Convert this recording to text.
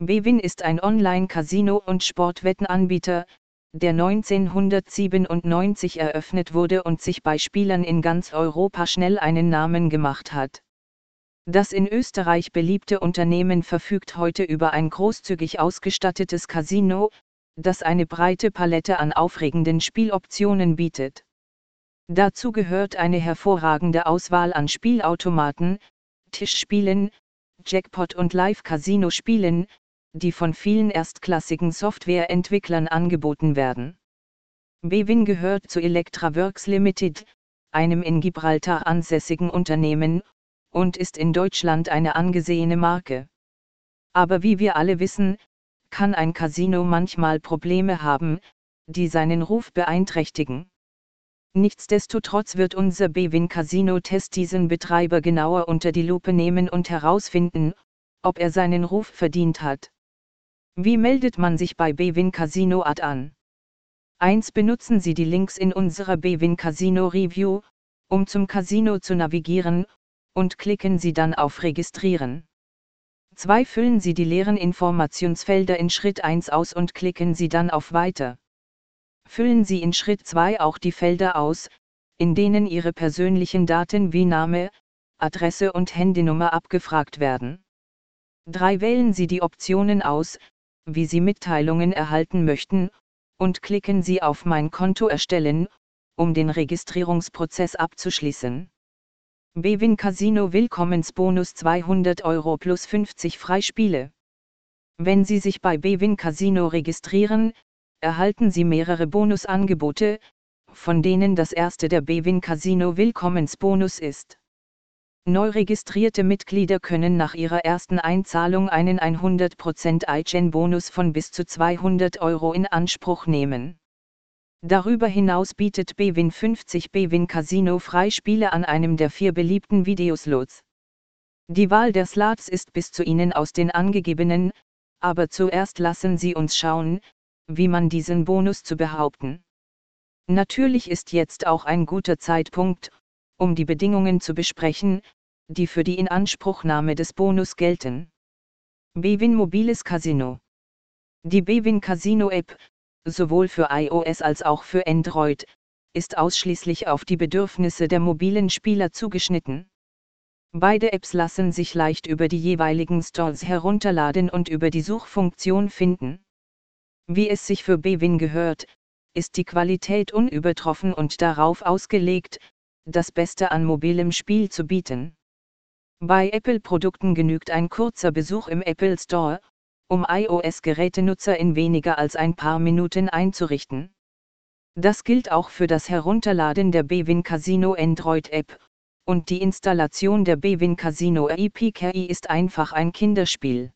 Bwin ist ein Online-Casino- und Sportwettenanbieter, der 1997 eröffnet wurde und sich bei Spielern in ganz Europa schnell einen Namen gemacht hat. Das in Österreich beliebte Unternehmen verfügt heute über ein großzügig ausgestattetes Casino, das eine breite Palette an aufregenden Spieloptionen bietet. Dazu gehört eine hervorragende Auswahl an Spielautomaten, Tischspielen, Jackpot und Live-Casino-Spielen, die von vielen erstklassigen Softwareentwicklern angeboten werden. Bewin gehört zu Electraworks Limited, einem in Gibraltar ansässigen Unternehmen, und ist in Deutschland eine angesehene Marke. Aber wie wir alle wissen, kann ein Casino manchmal Probleme haben, die seinen Ruf beeinträchtigen. Nichtsdestotrotz wird unser Bewin Casino Test diesen Betreiber genauer unter die Lupe nehmen und herausfinden, ob er seinen Ruf verdient hat. Wie meldet man sich bei Bewin Casino Ad an? 1. Benutzen Sie die Links in unserer Bewin Casino Review, um zum Casino zu navigieren, und klicken Sie dann auf Registrieren. 2. Füllen Sie die leeren Informationsfelder in Schritt 1 aus und klicken Sie dann auf Weiter. Füllen Sie in Schritt 2 auch die Felder aus, in denen Ihre persönlichen Daten wie Name, Adresse und Handynummer abgefragt werden. 3. Wählen Sie die Optionen aus, wie Sie Mitteilungen erhalten möchten, und klicken Sie auf Mein Konto erstellen, um den Registrierungsprozess abzuschließen. Bewin Casino Willkommensbonus 200 Euro plus 50 Freispiele. Wenn Sie sich bei Bewin Casino registrieren, erhalten Sie mehrere Bonusangebote, von denen das erste der Bewin Casino Willkommensbonus ist. Neu registrierte Mitglieder können nach ihrer ersten Einzahlung einen 100% iGen-Bonus von bis zu 200 Euro in Anspruch nehmen. Darüber hinaus bietet Bewin 50 Bewin Casino Freispiele an einem der vier beliebten Videoslots. Die Wahl der Slots ist bis zu Ihnen aus den angegebenen, aber zuerst lassen Sie uns schauen, wie man diesen Bonus zu behaupten. Natürlich ist jetzt auch ein guter Zeitpunkt, um die Bedingungen zu besprechen, die für die Inanspruchnahme des Bonus gelten. Bewin Mobiles Casino. Die Bewin Casino App, sowohl für iOS als auch für Android, ist ausschließlich auf die Bedürfnisse der mobilen Spieler zugeschnitten. Beide Apps lassen sich leicht über die jeweiligen Stores herunterladen und über die Suchfunktion finden. Wie es sich für Bewin gehört, ist die Qualität unübertroffen und darauf ausgelegt, das Beste an mobilem Spiel zu bieten. Bei Apple-Produkten genügt ein kurzer Besuch im Apple Store, um iOS-Gerätenutzer in weniger als ein paar Minuten einzurichten. Das gilt auch für das Herunterladen der Bewin Casino Android App, und die Installation der Bewin Casino APK ist einfach ein Kinderspiel.